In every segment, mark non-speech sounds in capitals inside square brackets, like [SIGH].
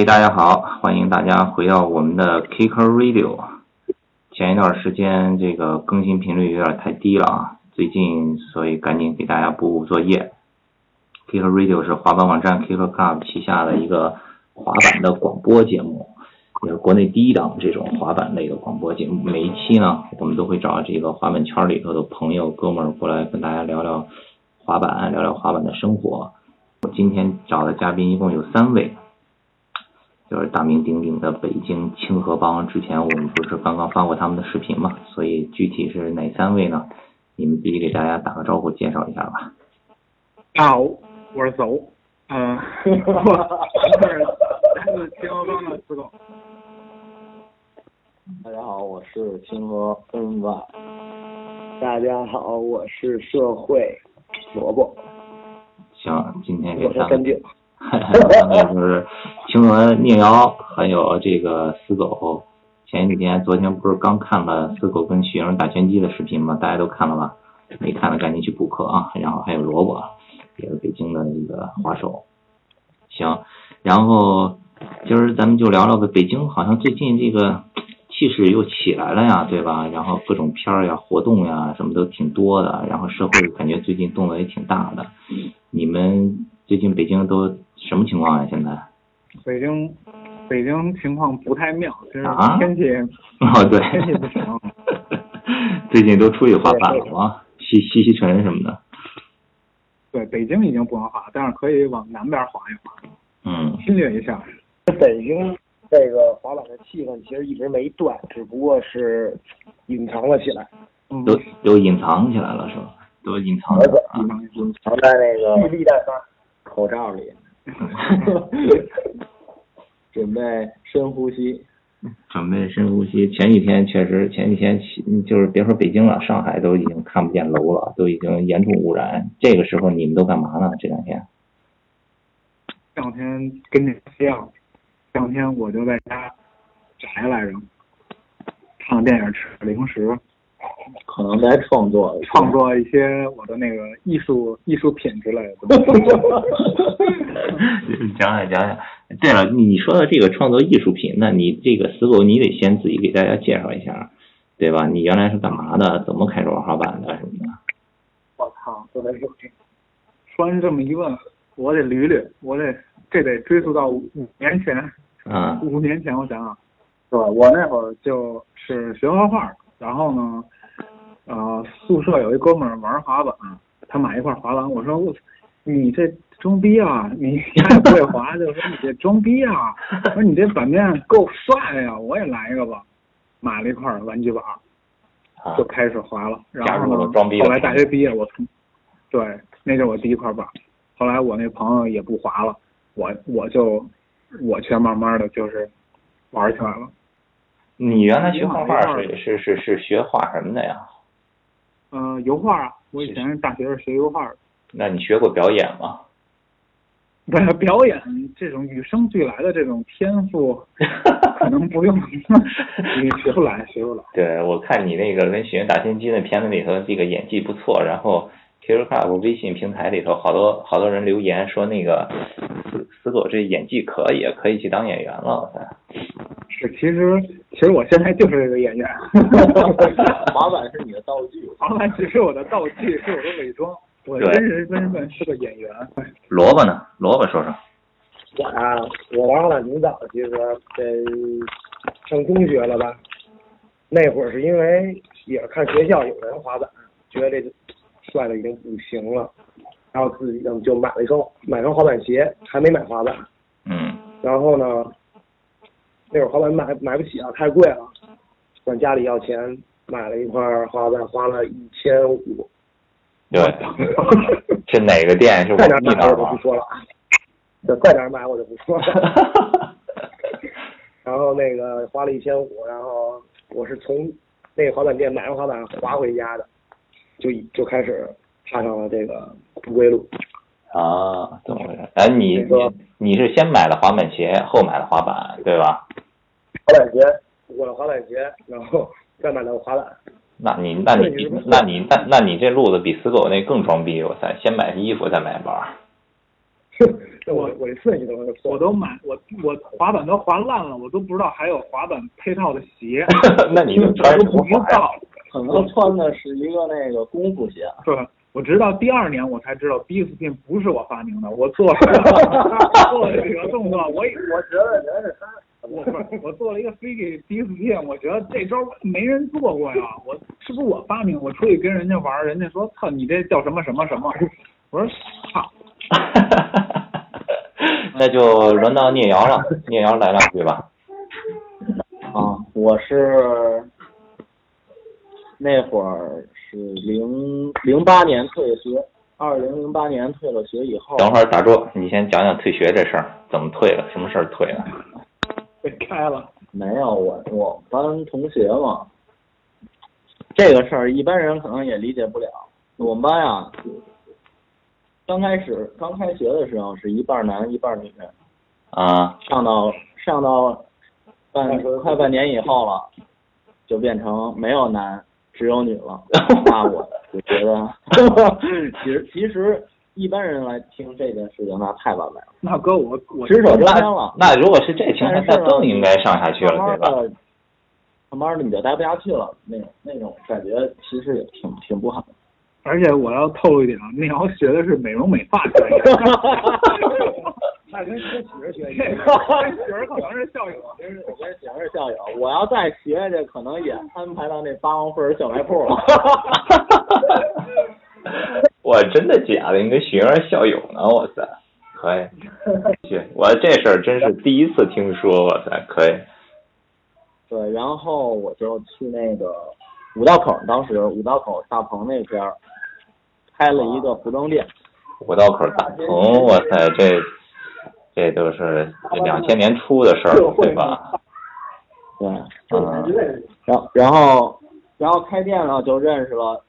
嘿，大家好，欢迎大家回到我们的 Kicker Radio。前一段时间这个更新频率有点太低了啊，最近所以赶紧给大家补补作业。Kicker Radio 是滑板网站 Kicker Club 旗下的一个滑板的广播节目，也是国内第一档这种滑板类的广播节目。每一期呢，我们都会找这个滑板圈里头的朋友哥们儿过来跟大家聊聊滑板，聊聊滑板的生活。我今天找的嘉宾一共有三位。就是大名鼎鼎的北京清河帮，之前我们不是刚刚发过他们的视频嘛？所以具体是哪三位呢？你们自己给大家打个招呼，介绍一下吧。大家好，我是走，嗯，我是来自清河帮的四狗。大家好，我是清河 NY。大家好，我是社会萝卜。行，今天给我是干净。[LAUGHS] 就是青河聂瑶，还有这个死狗。前几天、昨天不是刚看了死狗跟徐峥打拳击的视频吗？大家都看了吧？没看的赶紧去补课啊！然后还有萝卜，也是北京的这个滑手。行，然后今儿咱们就聊聊个北京，好像最近这个气势又起来了呀，对吧？然后各种片儿呀、活动呀，什么都挺多的。然后社会感觉最近动作也挺大的。你们最近北京都？什么情况呀？现在北京北京情况不太妙，就是天气 [LAUGHS] 哦，对，天气不行。[LAUGHS] 最近都出去滑板了吗？西西西城什么的。对，北京已经不能滑，但是可以往南边滑一滑。嗯。侵略一下。北京这个滑板的气氛其实一直没断，只不过是隐藏了起来。都都隐藏起来了是吧？都隐藏了。隐藏在那个蓄力袋口罩里。[LAUGHS] 准备深呼吸，准备深呼吸。前几天确实，前几天就是别说北京了，上海都已经看不见楼了，都已经严重污染。这个时候你们都干嘛呢？这两天？这两天跟你一样，这两天我就在家宅来着，看电影，吃零食。可能在创作，创作一些我的那个艺术艺术品之类的。[LAUGHS] 讲讲讲讲。对了，你说的这个创作艺术品，那你这个死狗，你得先自己给大家介绍一下，对吧？你原来是干嘛的？怎么开始玩滑板的什么的？我操，说来说去，说完这么一问，我得捋捋，我得这得追溯到五年前。啊。五年前，我想想，是吧？我那会儿就是学画画。然后呢，呃，宿舍有一哥们儿玩滑板，他买一块滑板，我说我，你这装逼啊！你还不会滑，就说你这装逼啊！我说你这板面够帅呀，我也来一个吧，买了一块玩具板，就开始滑了。然后呢，后来大学毕业，我从，对，那是我第一块板。后来我那朋友也不滑了，我我就我却慢慢的就是玩起来了。你原来学画画是是是是学画什么的呀？嗯，油画啊，我以前大学是学油画的。那你学过表演吗？不是表演这种与生俱来的这种天赋，[LAUGHS] 可能不用，[LAUGHS] 你学不来，学不来。对，我看你那个跟学打天机那片子里头，这个演技不错，然后。其实看我微信平台里头，好多好多人留言说那个死死狗这演技可以，可以去当演员了。是，其实其实我现在就是这个演员。[LAUGHS] 滑板是你的道具，[LAUGHS] 滑板只是我的道具，是我的伪装。我真人身份是个演员。萝卜呢？萝卜说说。我啊，我玩滑板挺早，其实得上中学了吧。那会儿是因为也是看学校有人滑板，觉得这。摔的已经不行了，然后自己就就买了一双买双滑板鞋，还没买滑板。嗯。然后呢，那会儿滑板买买不起啊，太贵了，管家里要钱，买了一块滑板，花了一千五。对。[LAUGHS] 是哪个店？是在哪买我就不说了。在在哪买我就不说了。然后那个花了一千五，然后我是从那个滑板店买完滑板滑回家的。就就开始踏上了这个不归路啊，怎么回事？哎，你你你是先买了滑板鞋，后买了滑板，对吧？滑板鞋，我的滑板鞋，然后再买了滑板。那你那你那你那那你这路子比死狗那更装逼！我操，先买衣服再买包。[LAUGHS] 我我这顺序都是我都买我我滑板都滑烂了，我都不知道还有滑板配套的鞋，[LAUGHS] 那你就穿都什么滑呀？可能穿的是一个那个功夫鞋，是吧？我直到第二年我才知道 B spin 不是我发明的，我做了 [LAUGHS] 做了这个动作，我以我觉得人是他。我不是我做了一个飞给 B spin，我觉得这招没人做过呀，我是不是我发明？我出去跟人家玩，人家说操你这叫什么什么什么，我说操，[LAUGHS] 那就轮到聂瑶了，聂瑶来两句吧。啊，我是那会儿是零零八年退的学，二零零八年退了学以后，等会儿打住，你先讲讲退学这事儿，怎么退的？什么事儿退的？[LAUGHS] 被开了。没有我我班同学嘛，这个事儿一般人可能也理解不了。我们班啊，刚开始刚开学的时候是一半男一半女，啊，上到上到半快半年以后了，就变成没有男只有你了。那我就觉得，[LAUGHS] 其实其实一般人来听这件事情，那太完美了，那哥我我只手遮天了。那如果是这情况，那更应该上下去了，对吧？慢慢的，慢慢的你就待不下去了，那种那种感觉其实也挺挺不好的。而且我要透露一点啊，那瑶学的是美容美发专业，[LAUGHS] 那跟 [LAUGHS] 跟曲儿学这一样。个学儿可能是校友。我跟我跟喜儿是校友，我要再学下去，可能也安排到那八王分小卖铺了。[LAUGHS] 我真的假的？你跟学员校友呢？哇塞，可以。[LAUGHS] 去，我这事儿真是第一次听说，哇塞，可以。对，然后我就去那个五道口，当时五道口大棚那边儿开了一个服装店。五道口大棚，哇塞，这这都是两千年初的事儿，对吧？对，嗯，然后然后然后开店了，就认识了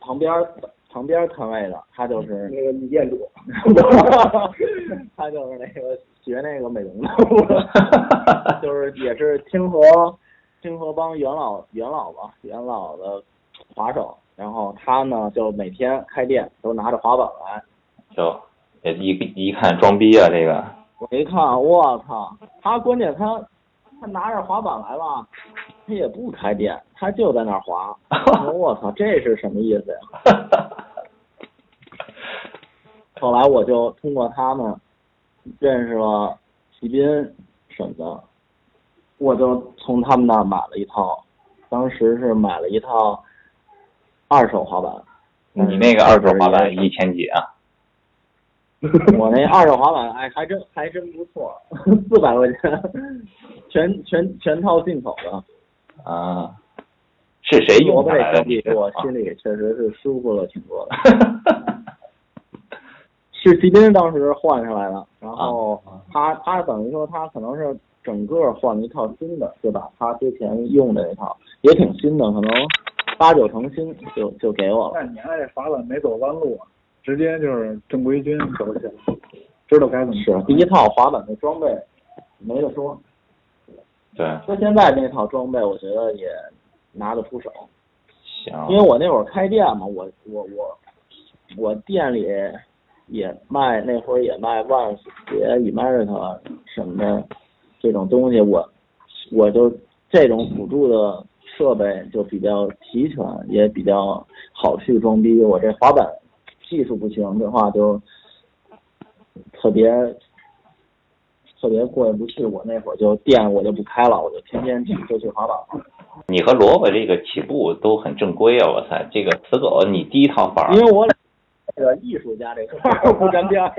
旁边儿旁边儿摊位的，他就是那个女店主，[LAUGHS] 他就是那个学那个美容的，[LAUGHS] 就是也是清河清河帮元老元老吧，元老的滑手。然后他呢，就每天开店都拿着滑板来。就也一一看装逼啊，这个。我一看，我操！他关键他他拿着滑板来了，他也不开店，他就在那儿滑。[LAUGHS] 我操，这是什么意思呀？后来我就通过他们认识了骑兵什么的，我就从他们那儿买了一套，当时是买了一套二手滑板。你那个二手滑板一千几啊？[LAUGHS] 我那二手滑板，哎，还真还真不错，四百块钱，全全全套进口的。啊，是谁用的？我心里确实是舒服了挺多的。是骑兵当时换下来的，然后他他等于说他可能是整个换了一套新的，就把他之前用的那套也挺新的，可能八九成新就就给我了。那你还这滑板没走弯路啊，直接就是正规军走起来，知道该怎么是第一套滑板的装备没得说，对，说现在那套装备我觉得也拿得出手。行。因为我那会儿开店嘛，我我我我店里也卖，那会儿也卖 Vans 鞋、America 什么的这种东西，我我就这种辅助的设备就比较齐全，也比较好去装逼。我这滑板技术不行的话，就特别特别过意不去。我那会儿就店我就不开了，我就天天去就去滑板。你和萝卜这个起步都很正规啊！我操，这个死狗，你第一套房儿，因为我俩这个艺术家这块儿不沾边儿啊。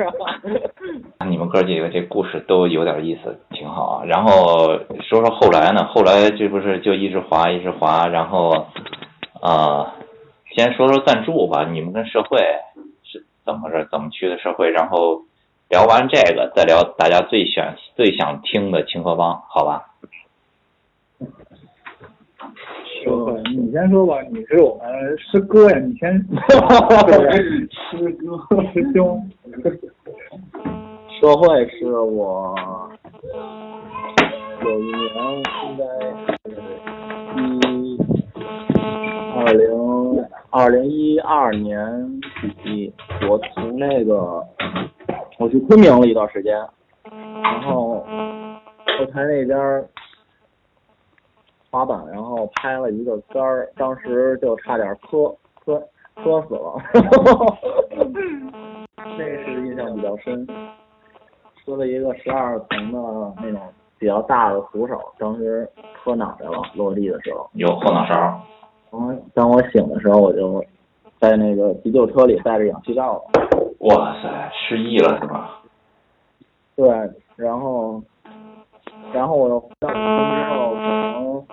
[LAUGHS] 你们哥几个这故事都有点意思，挺好啊。然后说说后来呢？后来这不是就一直滑一直滑，然后啊、呃先说说赞助吧。你们跟社会是怎么着？怎么去的社会？然后聊完这个，再聊大家最想最想听的清河帮，好吧？说你先说吧，你是我们师哥呀，你先。[LAUGHS] 师哥，师兄。[LAUGHS] 社会是我有一年应该一二零二零一二年底，我从那个我去昆明了一段时间，然后后台那边滑板，然后拍了一个杆儿，当时就差点磕磕磕死了，[LAUGHS] 那是印象比较深。磕了一个十二层的那种比较大的扶手，当时磕脑袋了，落地的时候。有后脑勺。当我醒的时候，我就在那个急救车里带着氧气罩了。哇塞，失忆了是吧？对，然后，然后我到北京之后，可能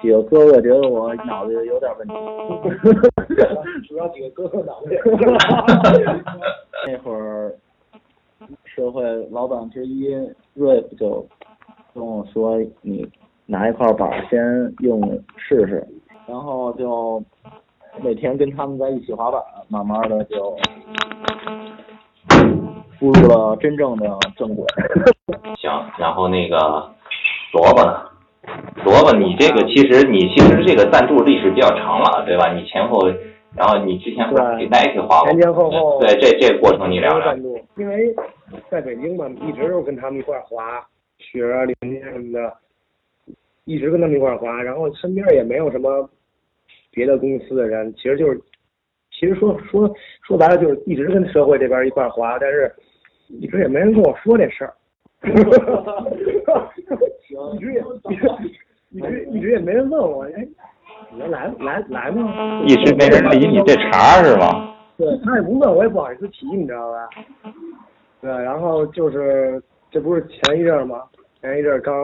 几个哥哥觉得我脑子有点问题，[LAUGHS] 主要几个哥哥脑袋。[LAUGHS] 那会儿社会老板之一瑞夫就跟我说：“你拿一块板儿先用试试。”然后就每天跟他们在一起滑板，慢慢的就步入了真正的正轨。[LAUGHS] 行，然后那个萝卜呢？萝卜，你这个其实你其实这个赞助历史比较长了，对吧？你前后，然后你之前不是给 Nike 花过？前前后后对，这这个过程你聊聊。因为在北京嘛，一直都跟他们一块儿滑雪啊、林间什么的，一直跟他们一块儿滑，然后身边也没有什么别的公司的人，其实就是，其实说说说白了就是一直跟社会这边一块儿滑，但是一直也没人跟我说这事儿。[LAUGHS] 一直也一直一直也没人问我，哎，你能来来来吗？一直没人理你这茬儿是吧？对他也不问我，也不好意思提，你知道吧？对，然后就是这不是前一阵儿吗？前一阵儿刚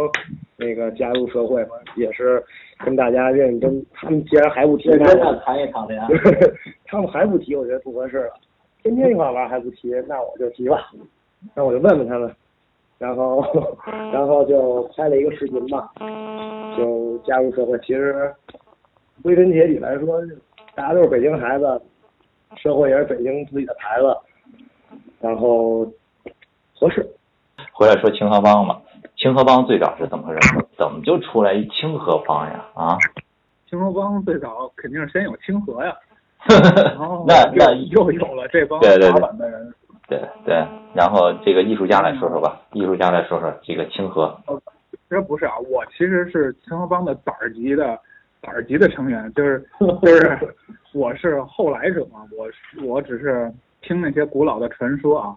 那个加入社会嘛，也是跟大家认真。他们既然还不提，认那真的谈一场恋爱。[LAUGHS] 他们还不提，我觉得不合适了。天天一块玩还不提，那我就提吧。那我就问问他们，然后然后就拍了一个视频嘛，就加入社会。其实归根结底来说，大家都是北京孩子，社会也是北京自己的牌子，然后合适。回来说清河帮吧。清河帮最早是怎么回事？怎么就出来一清河帮呀？啊？清河帮最早肯定是先有清河呀，[LAUGHS] 然后那那又又有了这帮对对对滑板的人。对对，然后这个艺术家来说说吧，艺术家来说说这个清河。其实不是啊，我其实是清河帮的崽儿级的崽儿级的成员，就是就是 [LAUGHS] 我是后来者嘛，我我只是听那些古老的传说啊，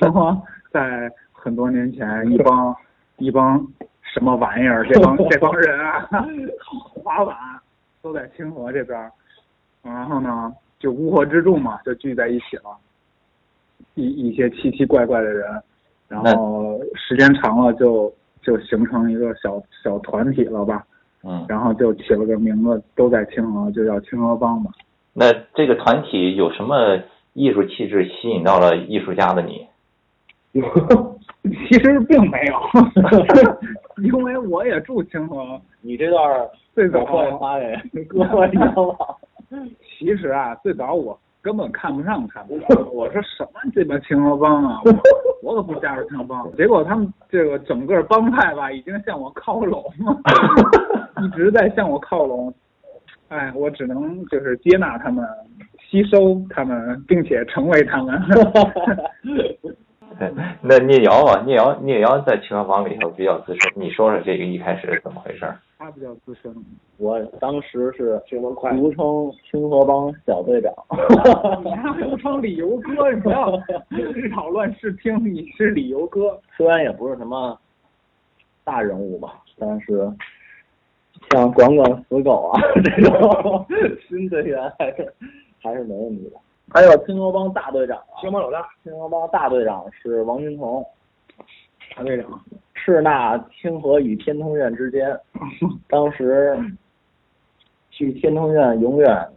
说在很多年前一帮一帮什么玩意儿，这帮 [LAUGHS] 这帮人啊，[LAUGHS] 滑板都在清河这边儿，然后呢就乌合之众嘛，就聚在一起了，一一些奇奇怪怪的人，然后时间长了就就形成一个小小团体了吧，嗯，然后就起了个名字，都在清河，就叫清河帮嘛。那这个团体有什么艺术气质吸引到了艺术家的你？[LAUGHS] [LAUGHS] 其实并没有，[LAUGHS] 因为我也住清河，你这段最早我会发给哥哥，你知道吗？其实啊，最早我根本看不上他们，我说什么这帮清河帮啊，我 [LAUGHS] 我可不加入清河帮。结果他们这个整个帮派吧，已经向我靠拢了，一直在向我靠拢。哎，我只能就是接纳他们，吸收他们，并且成为他们。[LAUGHS] 那聂瑶啊，聂瑶聂瑶在青河帮里头比较资深，你说说这个一开始是怎么回事？他比较资深，我当时是清河快俗称清河帮小队长。[LAUGHS] 你还俗称理由哥，你不要 [LAUGHS] 日讨乱视听，你是理由哥。虽然也不是什么大人物吧，但是像管管死狗啊这种新队员还是还是没问题的。还有青河帮大队长啊，清河帮老大，青河帮大队长是王云彤，大队长，是那清河与天通苑之间，[LAUGHS] 当时去天通苑永远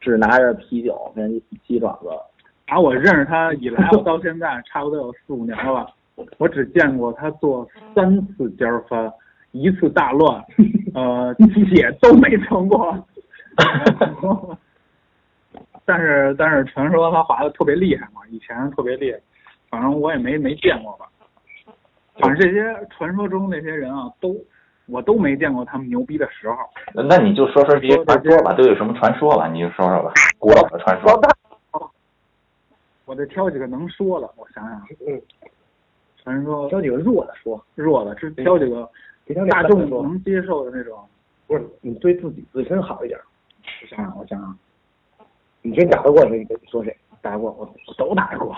只拿着啤酒跟鸡爪子。[LAUGHS] 打我认识他以来，我到现在差不多有四五年了吧，我只见过他做三次尖儿翻，一次大乱，[LAUGHS] 呃，且都没成过。但是但是传说他滑的特别厉害嘛，以前特别厉害，反正我也没没见过吧。反正这些传说中那些人啊，都我都没见过他们牛逼的时候。那你就说说这些传说吧，都有什么传说吧？你就说说吧，古老的传说。我得挑几个能说的，我想想，嗯，传说挑几个弱的说，弱的，是挑几个大众的，能接受的那种。不是你对自己自身好一点。我想想，我想想，你真打得过谁？你说谁？打得过，我我都打得过。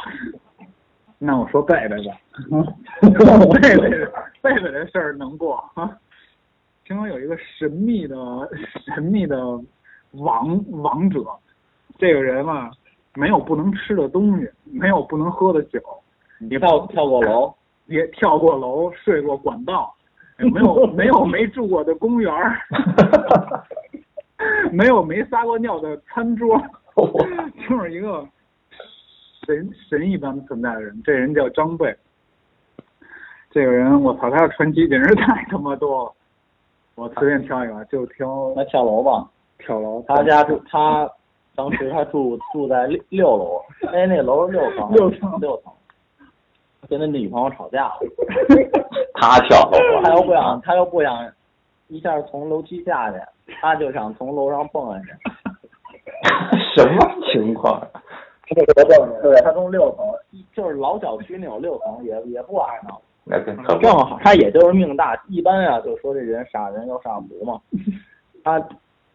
[LAUGHS] 那我说贝贝吧，[LAUGHS] 贝贝贝贝这事儿能过啊？听说有一个神秘的神秘的王王者，这个人嘛，没有不能吃的东西，没有不能喝的酒，你跳跳过楼，[LAUGHS] 也跳过楼，睡过管道，没有没有没住过的公园儿，没有没撒过尿的餐桌，[LAUGHS] 就是一个神神一般存在的人。这人叫张贝，这个人我操，他的传奇简直太他妈多了。我随便挑一个，就挑那跳楼吧。跳楼。他家住他当时他住住在六六楼，哎，那楼是六层，[LAUGHS] 六层六层，跟他女朋友吵架了，[LAUGHS] 他跳楼他又不想他又不想一下从楼梯下去，他就想从楼上蹦下去。什么情况？他从六层，就是老小区那种六层，也也不矮呢。那正好他也就是命大，一般啊就说这人傻人又傻不嘛。[LAUGHS] 他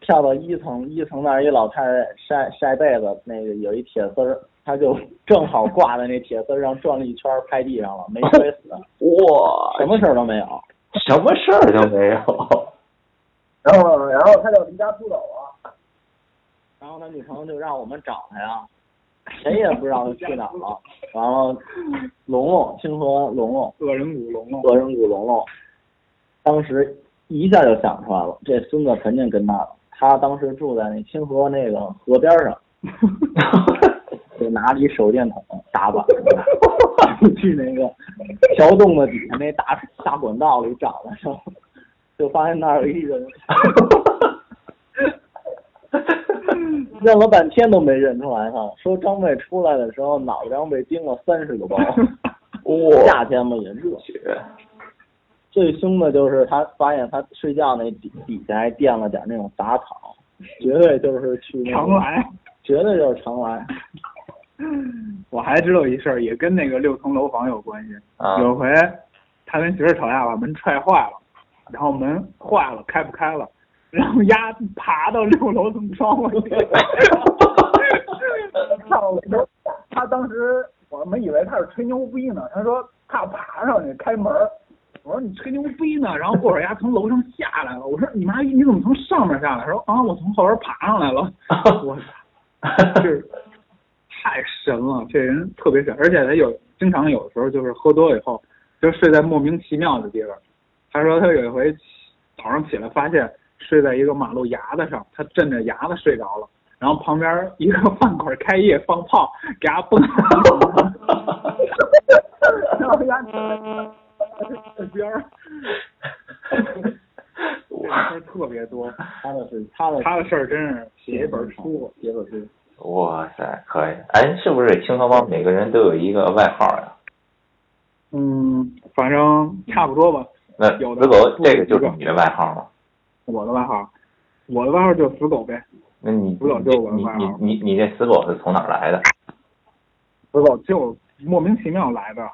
跳到一层，一层那儿一老太太晒晒被子，那个有一铁丝儿，他就 [LAUGHS] 正好挂在那铁丝上转了一圈拍地上了，没摔死，哇，什么事儿都没有。什么事儿都没有。然后然后他就离家出走了。然后他女朋友就让我们找他呀，谁也不知道他去哪儿了。然后龙龙，清河龙龙，恶人谷龙龙，恶人谷龙龙，当时一下就想出来了，这孙子肯定跟他了。他当时住在那清河那个河边上，[LAUGHS] 就拿了一手电筒打板子，[LAUGHS] 去那个桥洞的底下那大大管道里找的时候，就发现那儿有一人，[LAUGHS] 认了半天都没认出来哈。说张卫出来的时候脑袋上被叮了三十个包，[LAUGHS] 哇，夏天嘛也热。最凶的就是他发现他睡觉那底底下还垫了点那种杂草，绝对就是去常来。绝对就是常来。我还知道一事儿，也跟那个六层楼房有关系。啊有回他跟媳妇吵架，把门踹坏了，然后门坏了，开不开了，然后丫爬到六楼从窗户里。跳楼，他当时我们以为他是吹牛逼呢，他说他爬上去开门儿，我说你吹牛逼呢，然后过会儿丫从楼上下来了。我说你妈你怎么从上面下来？他说啊我从后边爬上来了。我操，这太神了，这人特别神，而且他有经常有的时候就是喝多以后就睡在莫名其妙的地方。他说他有一回早上起来发现睡在一个马路牙子上，他枕着牙子睡着了，然后旁边一个饭馆开业放炮，给他崩了，[LAUGHS] 边儿，[LAUGHS] 这事儿特别多，他的事他的他的事儿真是写一本书。写本书。哇塞，可以！哎，是不是清河帮每个人都有一个外号呀？嗯，反正差不多吧。那有的死狗这个就是你的外号吗？我的外号，我的外号就死狗呗。那你死狗就是我的外号你你你这死狗是从哪儿来的？死狗就莫名其妙来的，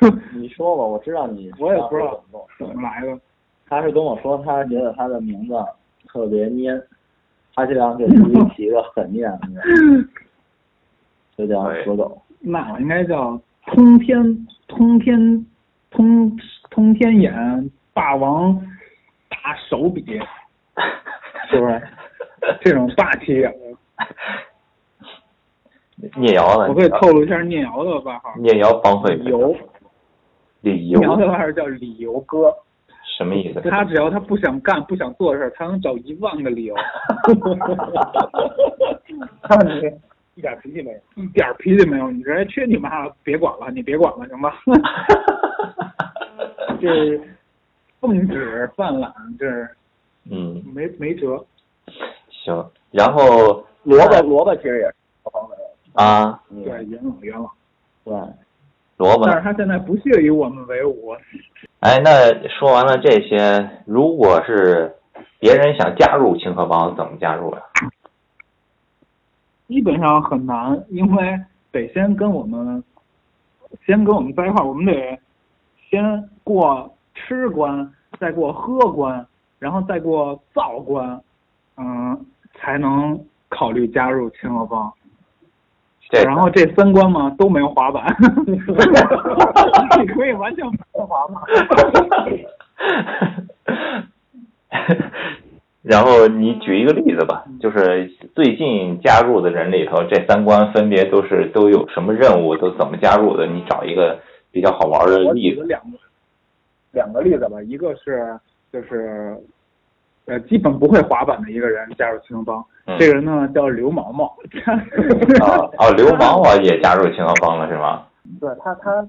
[LAUGHS] 你说吧，我知道你。[LAUGHS] 我也不知道怎么来的。他是跟我说，他觉得他的名字特别蔫，他就想给自己起一个很念的名字，[LAUGHS] 就叫死狗。那我应该叫通天通天通通天眼霸王大手笔，是不是？[LAUGHS] 这种霸气眼的，聂瑶呢？我可以透露一下聂瑶的外号，聂瑶帮会李由，理由聂瑶的外号叫理由哥。什么意思？他只要他不想干、不想做的事儿，他能找一万个理由。[LAUGHS] 看你一点脾气没有。一点脾气没有，你这去你妈的，别管了，你别管了，行吧？[LAUGHS] 这是奉旨犯懒，这是嗯，没没辙。行。然后萝卜萝卜其实也是。啊，对，元老元老。对，萝卜但是他现在不屑与我们为伍，[LAUGHS] 哎，那说完了这些，如果是别人想加入清河帮，怎么加入呀？基本上很难，因为得先跟我们，先跟我们在一块儿，我们得先过吃关，再过喝关，然后再过造关，嗯，才能考虑加入清河帮。这然后这三关嘛都没有滑板，[LAUGHS] 你可以完全不滑吗？[LAUGHS] 然后你举一个例子吧，就是最近加入的人里头，这三关分别都是都有什么任务，都怎么加入的？你找一个比较好玩的例子。举个两个两个例子吧，一个是就是呃基本不会滑板的一个人加入青龙帮，嗯。这个人呢叫刘毛毛，[LAUGHS] 啊哦，刘毛毛也加入青龙帮了是吗？[LAUGHS] 对他他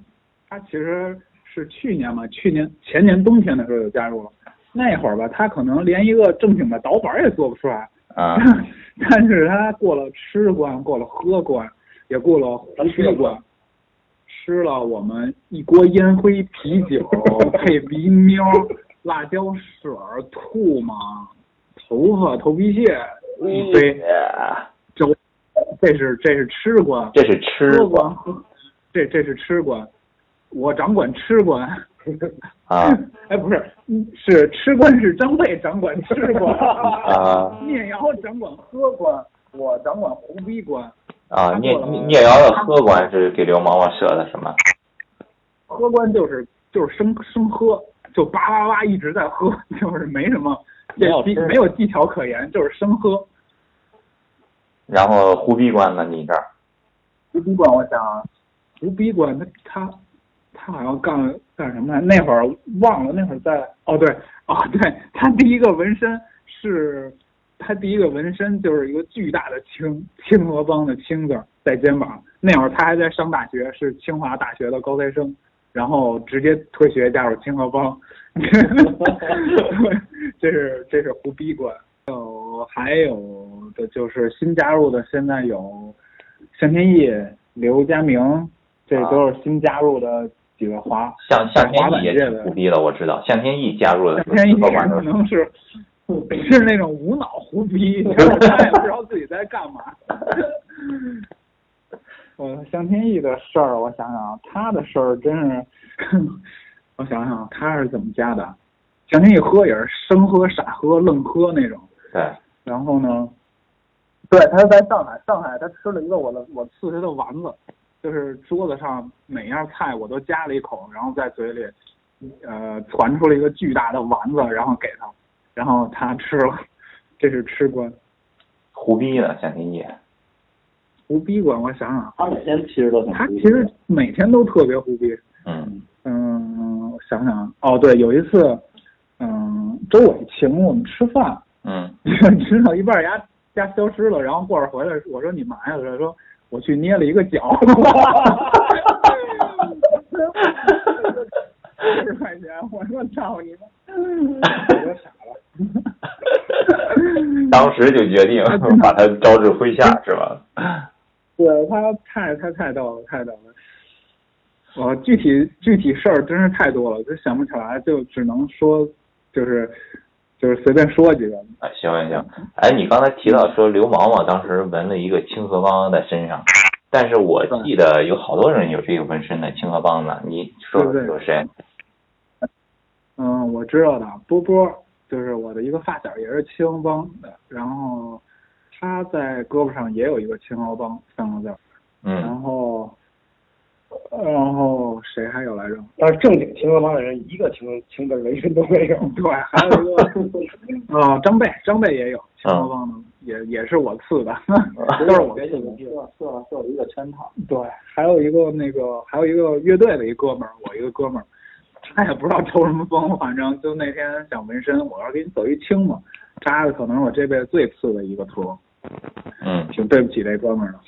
他其实是去年嘛，去年前年冬天的时候就加入了，那会儿吧他可能连一个正经的导板也做不出来，啊。[LAUGHS] 但是他过了吃关，过了喝关，也过了胡逼关，吃了我们一锅烟灰啤酒 [LAUGHS] 配鼻喵、辣椒水儿、吐嘛、头发、头皮屑一堆，这这是这是吃官，这是吃官，这这是吃官，我掌管吃官。啊 [LAUGHS] 哎，不是，嗯是吃官是张卫掌管吃官，[LAUGHS] 啊聂瑶掌管喝官，我掌管胡逼关。啊！聂聂聂瑶的喝官是给刘毛毛设的什么？喝官就是就是生生喝，就叭叭叭一直在喝，[LAUGHS] 就是没什么没有技没有技巧可言，就是生喝。然后胡逼官呢？你这儿胡逼官，我想啊胡逼关他他他好像干干什么来？那会儿忘了，那会儿在哦对哦对，他第一个纹身是他第一个纹身就是一个巨大的青清河帮的青字儿在肩膀。那会儿他还在上大学，是清华大学的高材生，然后直接退学加入清河帮。这 [LAUGHS] 是这是胡逼关。有还有的就是新加入的，现在有向天意、刘佳明，这都是新加入的几个滑。向向天滑意也挺胡逼的，我知道。向天意加入的向天意可能是是那种无脑胡逼，就是他也不知道自己在干嘛。呃，向天意的事儿，我想想，他的事儿真是，我想想他是怎么加的。向天意喝也是生喝、傻喝、愣喝那种。对，然后呢，对，他在上海，上海他吃了一个我的我赐他的丸子，就是桌子上每样菜我都夹了一口，然后在嘴里，呃，传出了一个巨大的丸子，然后给他，然后他吃了，这是吃官。胡逼呢？夏天意胡逼官，我想想，他每天其实都挺他其实每天都特别胡逼。嗯嗯，我想想，哦，对，有一次，嗯，周伟请我们吃饭，嗯 [LAUGHS] 吃到一半儿牙牙消失了，然后过会儿回来，我说你嘛呀？他说我去捏了一个脚，[LAUGHS] 十块钱，我说操你妈，[LAUGHS] 我就傻了。[LAUGHS] 当时就决定 [LAUGHS] 把他招至麾下是吧？对他太太太逗了，太逗了。我具体具体事儿真是太多了，就想不起来，就只能说就是就是随便说几个。啊，行行行，哎，你刚才提到说刘毛毛当时纹了一个清河帮在身上，但是我记得有好多人有这个纹身的清河帮的，你说说谁？嗯，我知道的，波波就是我的一个发小，也是青河帮的，然后他在胳膊上也有一个青河帮三个字儿，然嗯，后然后谁还有来着？但是正经青河帮的人一个青青字纹身都没有。对，还有一个呃 [LAUGHS] 张贝，张贝也有青河帮的，也也是我刺的，[LAUGHS] 都是我赐的。设设设一个圈套。对，还有一个那个，还有一个乐队的一哥们儿，我一个哥们儿，他也不知道抽什么风，反正就那天想纹身，我说给你走一青嘛，扎的可能是我这辈子最次的一个图，嗯，挺对不起这哥们儿的。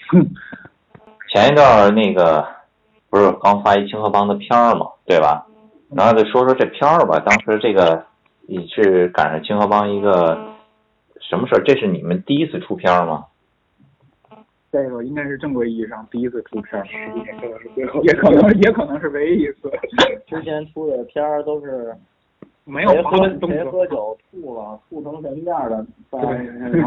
[LAUGHS] 前一段那个不是刚发一清河帮的片儿嘛，对吧？然后再说说这片儿吧，当时这个你是赶上清河帮一个什么事儿？这是你们第一次出片儿吗？这个应该是正规意义上第一次出片儿，也可能是最后也可能也可能是唯一一次。[LAUGHS] 之前出的片儿都是没有滑板动谁作。喝酒吐了，吐成什么样的？在对，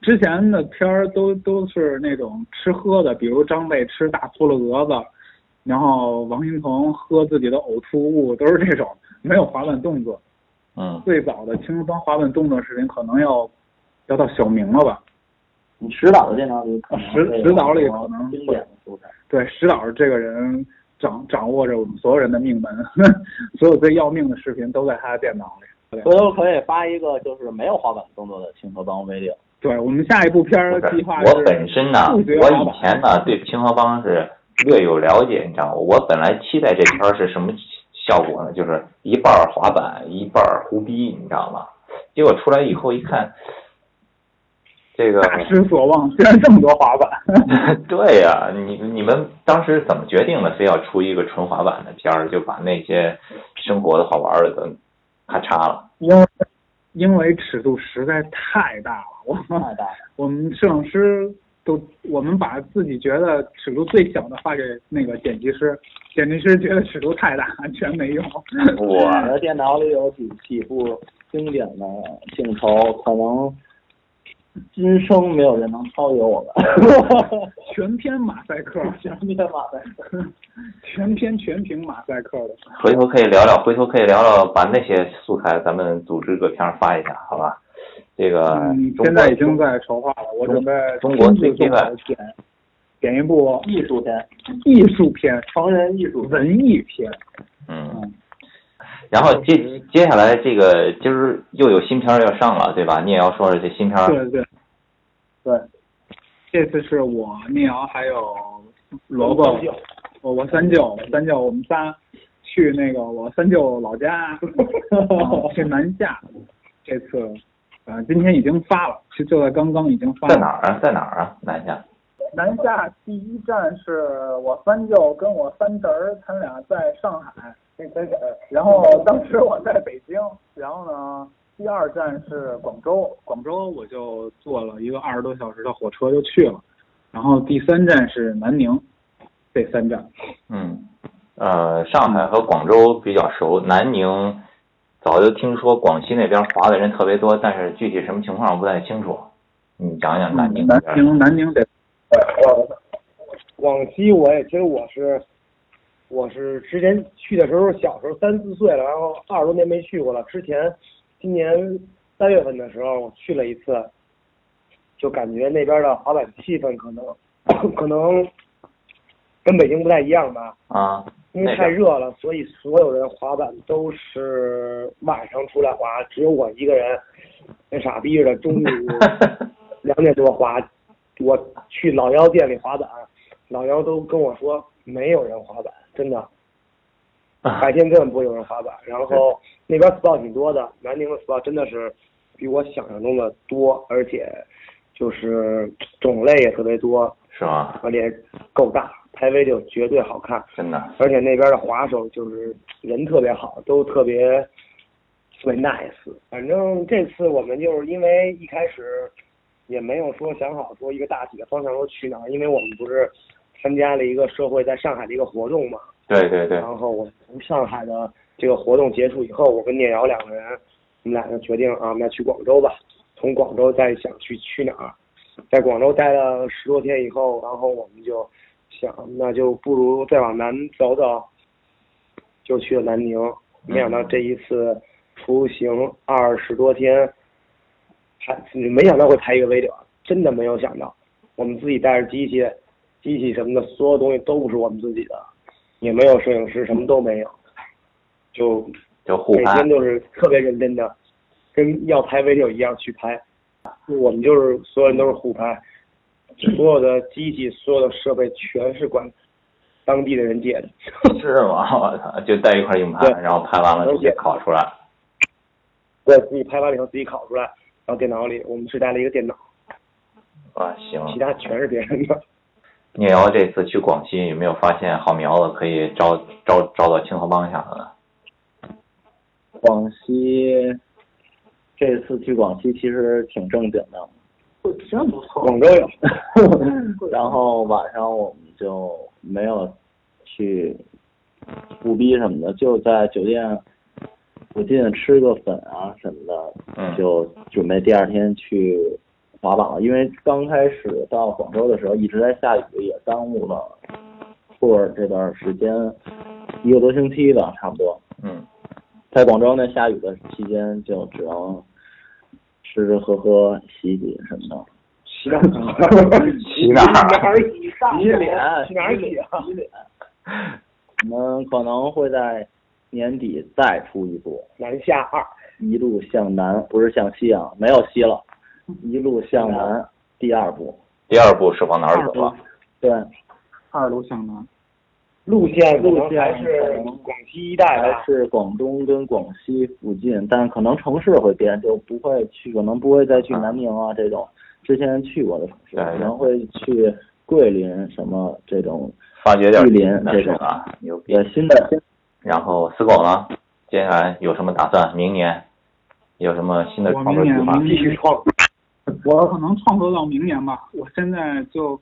之前的片儿都都是那种吃喝的，比如张贝吃大秃噜蛾子，然后王心鹏喝自己的呕吐物，都是这种，没有滑板动作。嗯，最早的青帮滑板动作视频可能要要到小明了吧？你石导的电脑里可能石石导里可能经典的素材。对，石导这个人掌掌握着我们所有人的命门，[LAUGHS] 所有最要命的视频都在他的电脑里。回头可以发一个就是没有滑板动作的清河帮 video。对我们下一部片儿计划是我本身呢，我以前呢对清河帮是略有了解，你知道吗？我本来期待这片儿是什么效果呢？就是一半儿滑板，一半儿胡逼，你知道吗？结果出来以后一看，这个大失所望，[LAUGHS] 居然这么多滑板。[LAUGHS] [LAUGHS] 对呀、你你们当时怎么决定的？非要出一个纯滑板的片儿，就把那些生活的好玩的都咔嚓了。因为因为尺度实在太大了，我们太大了，我们摄影师都我们把自己觉得尺度最小的发给那个剪辑师，剪辑师觉得尺度太大，全没用。我的电脑里有几几部经典的镜头，可能今生没有人能超越我们。[LAUGHS] 全篇马赛克，[LAUGHS] 全篇马赛克。[LAUGHS] 全篇全屏马赛克的。回头可以聊聊，回头可以聊聊，把那些素材咱们组织个片儿发一下，好吧？这个嗯，现在已经在筹划了，我准备中国亲自 CP 动手剪剪一部艺术片，艺术片、成人艺术。文艺片。嗯，然后接接下来这个今儿又有新片儿要上了，对吧？你也要说说这新片儿。对对对，这次是我聂瑶还有萝卜，我我三舅三舅我们仨去那个我三舅老家，啊 [LAUGHS] 去南下。这次呃今天已经发了，就就在刚刚已经发了。在哪儿啊？在哪儿啊？南下。南下第一站是我三舅跟我三侄儿，他俩在上海，然后 [LAUGHS] 当时我在北京，然后呢，第二站是广州，广州我就坐了一个二十多小时的火车就去了，然后第三站是南宁，这三站。嗯，呃，上海和广州比较熟，南宁早就听说广西那边滑的人特别多，但是具体什么情况我不太清楚。你讲讲南宁那南边。宁南宁得广西我也其实我是我是之前去的时候小时候三四岁了，然后二十多年没去过了。之前今年三月份的时候我去了一次，就感觉那边的滑板气氛可能可能跟北京不太一样吧，啊，因为太热了，所以所有人滑板都是晚上出来滑，只有我一个人那傻逼似的中午 [LAUGHS] 两点多滑，我去老幺店里滑板，老幺都跟我说没有人滑板，真的，白天根本不会有人滑板。然后那边 spot 挺多的，南宁的 spot 真的是比我想象中的多，而且就是种类也特别多，是吗？而且够大，拍 video 绝对好看。真的。而且那边的滑手就是人特别好，都特别特别 nice。反正这次我们就是因为一开始也没有说想好说一个大体的方向说去哪儿，因为我们不是参加了一个社会在上海的一个活动嘛。对对对。然后我从上海的这个活动结束以后，我跟聂瑶两个人，我们俩就决定啊，那去广州吧。从广州再想去去哪儿，在广州待了十多天以后，然后我们就想，那就不如再往南走走，就去了南宁。没想到这一次出行二十多天，还没想到会拍一个 video，真的没有想到。我们自己带着机器，机器什么的，所有东西都不是我们自己的，也没有摄影师，什么都没有，就就互拍每天。都是特别认真的，跟要拍 video 一样去拍。我们就是所有人都是互拍，所有的机器、所有的设备全是管当地的人借的。是吗？我操！就带一块硬盘，然后拍完了直接拷出来。对自己拍完了以后自己拷出来，然后电脑里我们是带了一个电脑，啊，行。其他全是别人的。聂瑶这次去广西有没有发现好苗子可以招招招到青河帮下头呢？广西这次去广西其实挺正经的，真不错。广州有，[LAUGHS] 然后晚上我们就没有去不逼什么的，就在酒店附近吃个粉啊什么的，嗯就准备第二天去滑板了。因为刚开始到广州的时候一直在下雨，也耽误了 tour 这段时间一个多星期吧，差不多。嗯在广州那下雨的期间，就只能吃吃喝喝、洗洗什么的。洗哪洗哪儿洗洗脸，洗哪儿洗啊？洗脸。[LAUGHS] 我们可能会在年底再出一部南下二，《一路向南》，不是向西啊，没有西了，《一路向南》第二部。第二步是往哪儿走啊？对，二路向南。路线路线还是广西一带还吧。是广东跟广西附近，但可能城市会变，就不会去，可能不会再去南宁啊这种之前去过的城市，对可能会去桂林什么这种发掘点玉林这种是吧？牛逼！也新的然后死狗呢？接下来有什么打算？明年有什么新的创作计划？明年继续创，我可能创作到明年吧。我现在就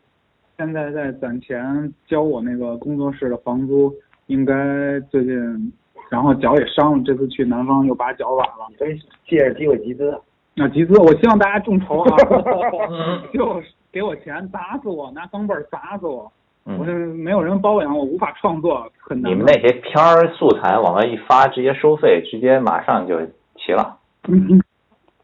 现在在攒钱交我那个工作室的房租，应该最近，然后脚也伤了，这次去南方又把脚崴了。所以借着机会集资。那集资，我希望大家众筹啊，[LAUGHS] 嗯就给我钱砸死我，拿钢镚砸死我。我嗯，这没有人包养，我无法创作，很难。你们那些片儿素材往外一发，直接收费，直接马上就齐了。嗯，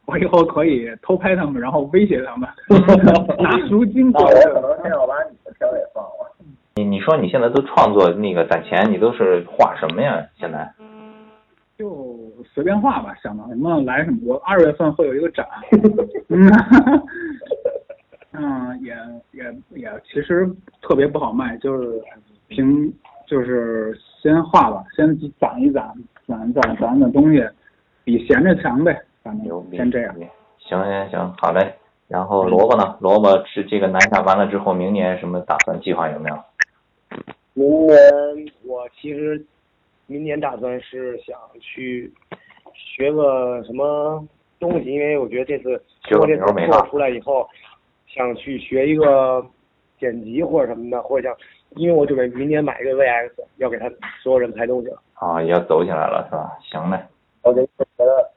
我以后可以偷拍他们，然后威胁他们，[LAUGHS] 拿赎金过来。我可能先要把你的片儿也放了。你你说你现在都创作那个攒钱，你都是画什么呀？现在？就随便画吧，想到什么来什么。我二月份会有一个展，嗯，[LAUGHS] 嗯，也也也其实特别不好卖，就是凭就是先画吧，先攒一攒，攒攒攒的东西，比闲着强呗，牛逼！先这样。行行行，好嘞。然后萝卜呢？萝卜是这个南下完了之后，明年什么打算计划有没有？明年我其实明年打算是想去学个什么东西，因为我觉得这次学个通过这次牛没了做出来以后，想去学一个剪辑或者什么的，或者像，因为我准备明年买一个 VX，要给他所有人拍东西了。啊，也要走起来了是吧？行嘞。我就觉得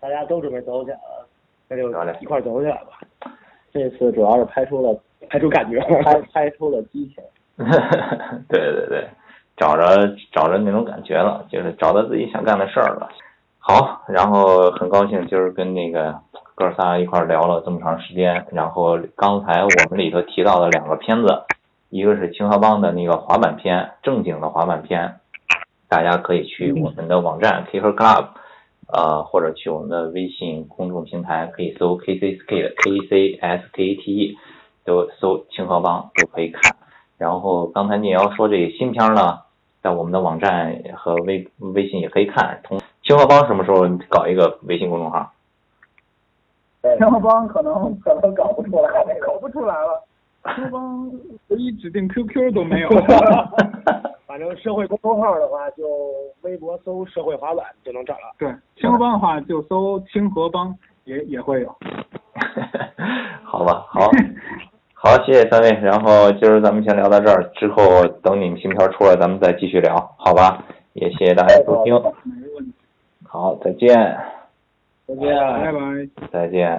大家都准备走起来了，那就一块儿走起来吧，这次主要是拍出了拍出感觉。拍拍出了激情。[LAUGHS] 对对对，找着找着那种感觉了，就是找到自己想干的事儿了。好，然后很高兴今儿跟那个哥仨一块儿聊了这么长时间。然后刚才我们里头提到的两个片子，一个是清河帮的那个滑板片，正经的滑板片，大家可以去我们的网站 Kicker Club，呃，或者去我们的微信公众平台，可以搜 K C Skate K C S K T E，都搜清河帮都可以看。然后刚才聂瑶说这个新片呢，在我们的网站和微微信也可以看。同清河帮什么时候搞一个微信公众号？清河帮可能可能搞不出来，搞不出来了。清河帮唯一指定 QQ 都没有。[LAUGHS] 反正社会公众号的话，就微博搜“社会滑板”就能找了。对，清河帮的话就搜清河帮，也也会有。[LAUGHS] 好吧，好，好，谢谢三位。然后今儿咱们先聊到这儿，之后等你们新片儿出来，咱们再继续聊，好吧？也谢谢大家收听，没问题。好，再见，再见。拜拜。再见。